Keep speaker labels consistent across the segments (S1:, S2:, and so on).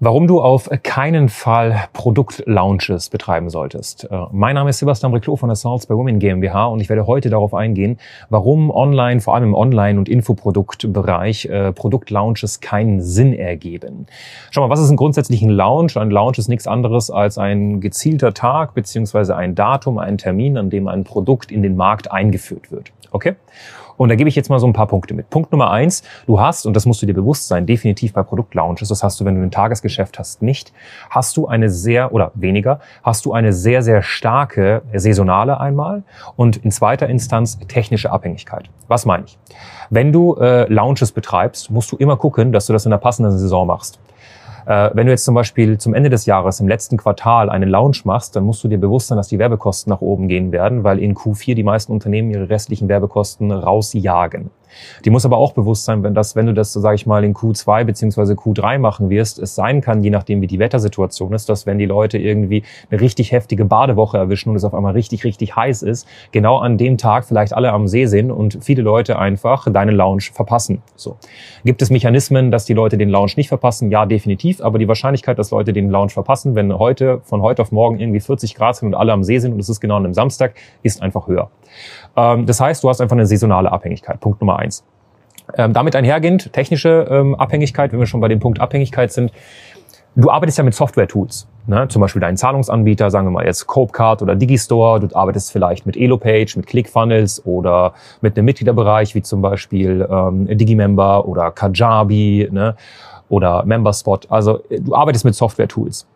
S1: Warum du auf keinen Fall Produktlaunches betreiben solltest. Äh, mein Name ist Sebastian Briclot von der Salts bei Women GmbH und ich werde heute darauf eingehen, warum online, vor allem im Online- und Infoproduktbereich, äh, Produktlaunches keinen Sinn ergeben. Schau mal, was ist ein grundsätzlichen Launch? Ein Launch ist nichts anderes als ein gezielter Tag beziehungsweise ein Datum, ein Termin, an dem ein Produkt in den Markt eingeführt wird. Okay? Und da gebe ich jetzt mal so ein paar Punkte mit. Punkt Nummer eins, du hast, und das musst du dir bewusst sein, definitiv bei Produktlaunches, das hast du, wenn du ein Tagesgeschäft hast, nicht, hast du eine sehr, oder weniger, hast du eine sehr, sehr starke saisonale einmal und in zweiter Instanz technische Abhängigkeit. Was meine ich? Wenn du äh, Launches betreibst, musst du immer gucken, dass du das in der passenden Saison machst. Äh, wenn du jetzt zum Beispiel zum Ende des Jahres im letzten Quartal einen Launch machst, dann musst du dir bewusst sein, dass die Werbekosten nach oben gehen werden, weil in Q4 die meisten Unternehmen ihre restlichen Werbekosten rausjagen. Die muss aber auch bewusst sein, wenn, das, wenn du das, sage ich mal, in Q2 beziehungsweise Q3 machen wirst, es sein kann, je nachdem wie die Wettersituation ist, dass wenn die Leute irgendwie eine richtig heftige Badewoche erwischen und es auf einmal richtig, richtig heiß ist, genau an dem Tag vielleicht alle am See sind und viele Leute einfach deinen Launch verpassen. So. Gibt es Mechanismen, dass die Leute den Launch nicht verpassen? Ja, definitiv. Aber die Wahrscheinlichkeit, dass Leute den Launch verpassen, wenn heute, von heute auf morgen irgendwie 40 Grad sind und alle am See sind und es ist genau an einem Samstag, ist einfach höher. Ähm, das heißt, du hast einfach eine saisonale Abhängigkeit. Punkt Nummer eins. Ähm, damit einhergehend, technische ähm, Abhängigkeit, wenn wir schon bei dem Punkt Abhängigkeit sind, du arbeitest ja mit Software-Tools. Ne? Zum Beispiel deinen Zahlungsanbieter, sagen wir mal jetzt Copecard oder Digistore. Du arbeitest vielleicht mit Elopage, mit ClickFunnels oder mit einem Mitgliederbereich wie zum Beispiel ähm, Digimember oder Kajabi ne? oder Memberspot. Also du arbeitest mit Software-Tools.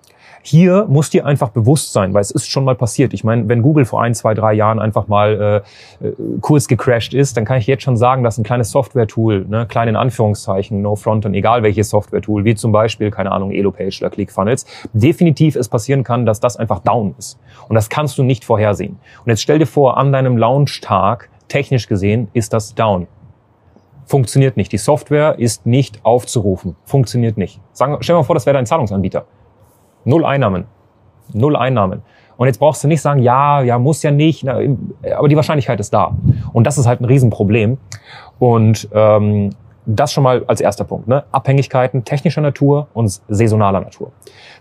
S1: Hier muss dir einfach bewusst sein, weil es ist schon mal passiert. Ich meine, wenn Google vor ein, zwei, drei Jahren einfach mal äh, äh, kurz gecrashed ist, dann kann ich jetzt schon sagen, dass ein kleines Software-Tool, ne, klein in Anführungszeichen, no front und egal welches Software-Tool, wie zum Beispiel, keine Ahnung, Elopage oder ClickFunnels, definitiv es passieren kann, dass das einfach down ist. Und das kannst du nicht vorhersehen. Und jetzt stell dir vor, an deinem Launch-Tag, technisch gesehen, ist das down. Funktioniert nicht. Die Software ist nicht aufzurufen. Funktioniert nicht. Sagen, stell dir mal vor, das wäre dein Zahlungsanbieter. Null Einnahmen. Null Einnahmen. Und jetzt brauchst du nicht sagen, ja, ja, muss ja nicht, aber die Wahrscheinlichkeit ist da. Und das ist halt ein Riesenproblem. Und ähm, das schon mal als erster Punkt. Ne? Abhängigkeiten technischer Natur und saisonaler Natur.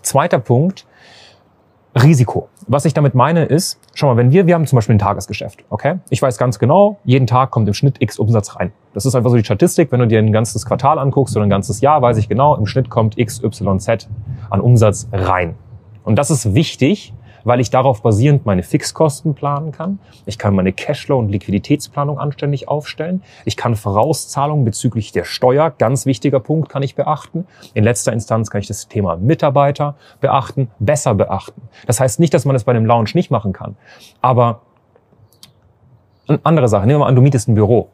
S1: Zweiter Punkt, Risiko. Was ich damit meine ist, schau mal, wenn wir, wir haben zum Beispiel ein Tagesgeschäft, okay? Ich weiß ganz genau, jeden Tag kommt im Schnitt X Umsatz rein. Das ist einfach so die Statistik. Wenn du dir ein ganzes Quartal anguckst oder ein ganzes Jahr, weiß ich genau, im Schnitt kommt X, Y, Z an Umsatz rein. Und das ist wichtig, weil ich darauf basierend meine Fixkosten planen kann. Ich kann meine Cashflow- und Liquiditätsplanung anständig aufstellen. Ich kann Vorauszahlungen bezüglich der Steuer, ganz wichtiger Punkt, kann ich beachten. In letzter Instanz kann ich das Thema Mitarbeiter beachten, besser beachten. Das heißt nicht, dass man das bei einem Lounge nicht machen kann. Aber eine andere Sache, nehmen wir mal an, du mietest ein Büro.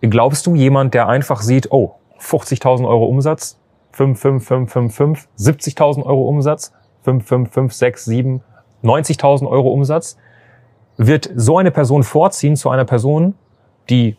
S1: Glaubst du, jemand, der einfach sieht, oh, 50.000 Euro Umsatz, 5, 5, 5, 5, 5, 70.000 Euro Umsatz, 5, 5, 5, 6, 7, 90.000 Euro Umsatz, wird so eine Person vorziehen zu einer Person, die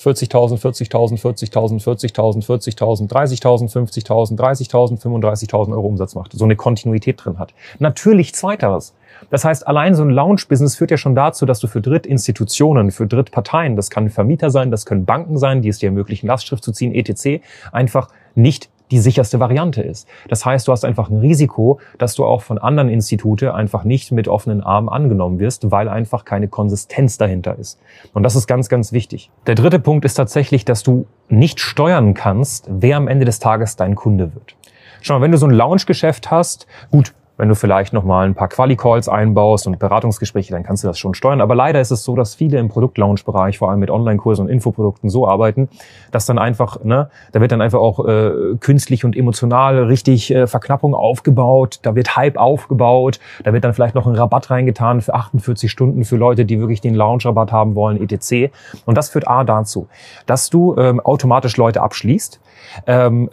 S1: 40.000, 40.000, 40.000, 40.000, 40.000, 30.000, 50.000, 30.000, 35.000 Euro Umsatz macht, so eine Kontinuität drin hat. Natürlich zweiteres. Das heißt, allein so ein Lounge-Business führt ja schon dazu, dass du für Drittinstitutionen, für Drittparteien, das kann Vermieter sein, das können Banken sein, die es dir ermöglichen, Lastschrift zu ziehen, etc., einfach nicht die sicherste Variante ist. Das heißt, du hast einfach ein Risiko, dass du auch von anderen Institute einfach nicht mit offenen Armen angenommen wirst, weil einfach keine Konsistenz dahinter ist. Und das ist ganz, ganz wichtig. Der dritte Punkt ist tatsächlich, dass du nicht steuern kannst, wer am Ende des Tages dein Kunde wird. Schau mal, wenn du so ein Lounge-Geschäft hast, gut, wenn du vielleicht nochmal ein paar Quali-Calls einbaust und Beratungsgespräche, dann kannst du das schon steuern. Aber leider ist es so, dass viele im Produktlaunch-Bereich, vor allem mit Online-Kursen und Infoprodukten, so arbeiten, dass dann einfach, ne, da wird dann einfach auch äh, künstlich und emotional richtig äh, Verknappung aufgebaut, da wird Hype aufgebaut, da wird dann vielleicht noch ein Rabatt reingetan für 48 Stunden für Leute, die wirklich den Launch-Rabatt haben wollen, etc. Und das führt A dazu, dass du ähm, automatisch Leute abschließt. Ähm,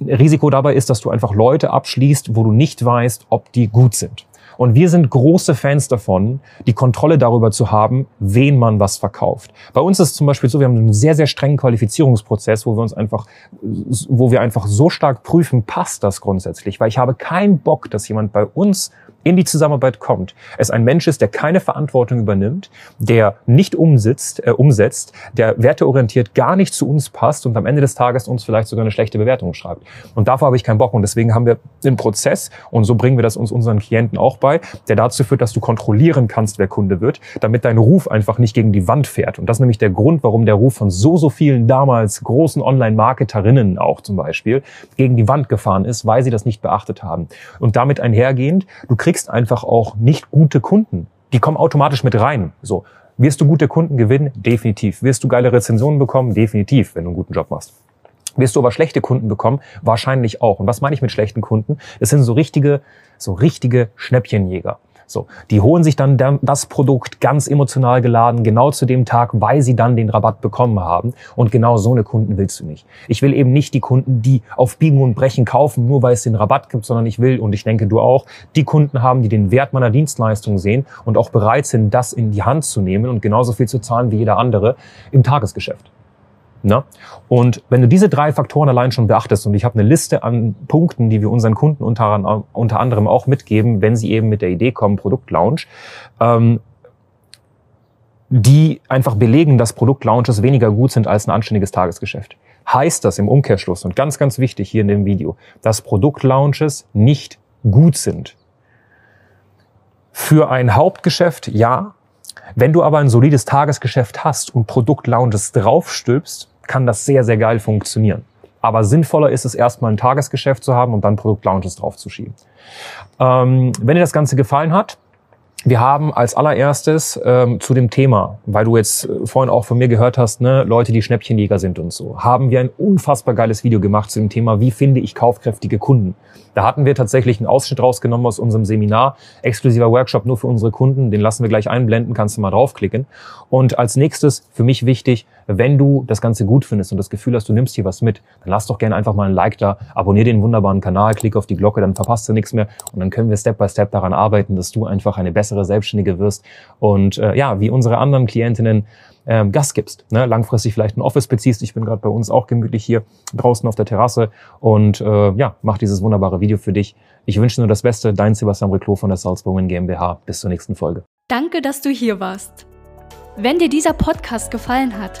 S1: Risiko dabei ist, dass du einfach Leute abschließt, wo du nicht weißt, ob die gut sind. Und wir sind große Fans davon, die Kontrolle darüber zu haben, wen man was verkauft. Bei uns ist es zum Beispiel so, wir haben einen sehr, sehr strengen Qualifizierungsprozess, wo wir uns einfach, wo wir einfach so stark prüfen, passt das grundsätzlich, weil ich habe keinen Bock, dass jemand bei uns in die Zusammenarbeit kommt, es ein Mensch ist, der keine Verantwortung übernimmt, der nicht umsitzt, äh, umsetzt, der werteorientiert gar nicht zu uns passt und am Ende des Tages uns vielleicht sogar eine schlechte Bewertung schreibt. Und davor habe ich keinen Bock und deswegen haben wir einen Prozess und so bringen wir das uns unseren Klienten auch bei, der dazu führt, dass du kontrollieren kannst, wer Kunde wird, damit dein Ruf einfach nicht gegen die Wand fährt. Und das ist nämlich der Grund, warum der Ruf von so, so vielen damals großen Online-Marketerinnen auch zum Beispiel gegen die Wand gefahren ist, weil sie das nicht beachtet haben. Und damit einhergehend, du kriegst kriegst einfach auch nicht gute Kunden. Die kommen automatisch mit rein. So. Wirst du gute Kunden gewinnen? Definitiv. Wirst du geile Rezensionen bekommen? Definitiv, wenn du einen guten Job machst. Wirst du aber schlechte Kunden bekommen? Wahrscheinlich auch. Und was meine ich mit schlechten Kunden? Es sind so richtige, so richtige Schnäppchenjäger. So, die holen sich dann das Produkt ganz emotional geladen, genau zu dem Tag, weil sie dann den Rabatt bekommen haben. Und genau so eine Kunden willst du nicht. Ich will eben nicht die Kunden, die auf Biegen und Brechen kaufen, nur weil es den Rabatt gibt, sondern ich will, und ich denke du auch, die Kunden haben, die den Wert meiner Dienstleistung sehen und auch bereit sind, das in die Hand zu nehmen und genauso viel zu zahlen wie jeder andere im Tagesgeschäft. Ne? Und wenn du diese drei Faktoren allein schon beachtest, und ich habe eine Liste an Punkten, die wir unseren Kunden unter, unter anderem auch mitgeben, wenn sie eben mit der Idee kommen, Produktlaunch, ähm, die einfach belegen, dass Produktlaunches weniger gut sind als ein anständiges Tagesgeschäft. Heißt das im Umkehrschluss, und ganz, ganz wichtig hier in dem Video, dass Produktlaunches nicht gut sind. Für ein Hauptgeschäft ja, wenn du aber ein solides Tagesgeschäft hast und Produktlaunches draufstülpst, kann das sehr, sehr geil funktionieren. Aber sinnvoller ist es erstmal ein Tagesgeschäft zu haben und dann Produktlaunches draufzuschieben. Ähm, wenn dir das Ganze gefallen hat, wir haben als allererstes ähm, zu dem Thema, weil du jetzt äh, vorhin auch von mir gehört hast, ne, Leute, die Schnäppchenjäger sind und so, haben wir ein unfassbar geiles Video gemacht zu dem Thema, wie finde ich kaufkräftige Kunden. Da hatten wir tatsächlich einen Ausschnitt rausgenommen aus unserem Seminar, exklusiver Workshop nur für unsere Kunden, den lassen wir gleich einblenden, kannst du mal draufklicken. Und als nächstes, für mich wichtig, wenn du das Ganze gut findest und das Gefühl hast, du nimmst hier was mit, dann lass doch gerne einfach mal ein Like da, abonnier den wunderbaren Kanal, klick auf die Glocke, dann verpasst du nichts mehr und dann können wir Step by Step daran arbeiten, dass du einfach eine bessere Selbstständige wirst und äh, ja, wie unsere anderen Klientinnen ähm, Gas gibst, ne? langfristig vielleicht ein Office beziehst. Ich bin gerade bei uns auch gemütlich hier draußen auf der Terrasse und äh, ja, mach dieses wunderbare Video für dich. Ich wünsche nur das Beste. Dein Sebastian Reclo von der Salzburg GmbH. Bis zur nächsten Folge.
S2: Danke, dass du hier warst. Wenn dir dieser Podcast gefallen hat,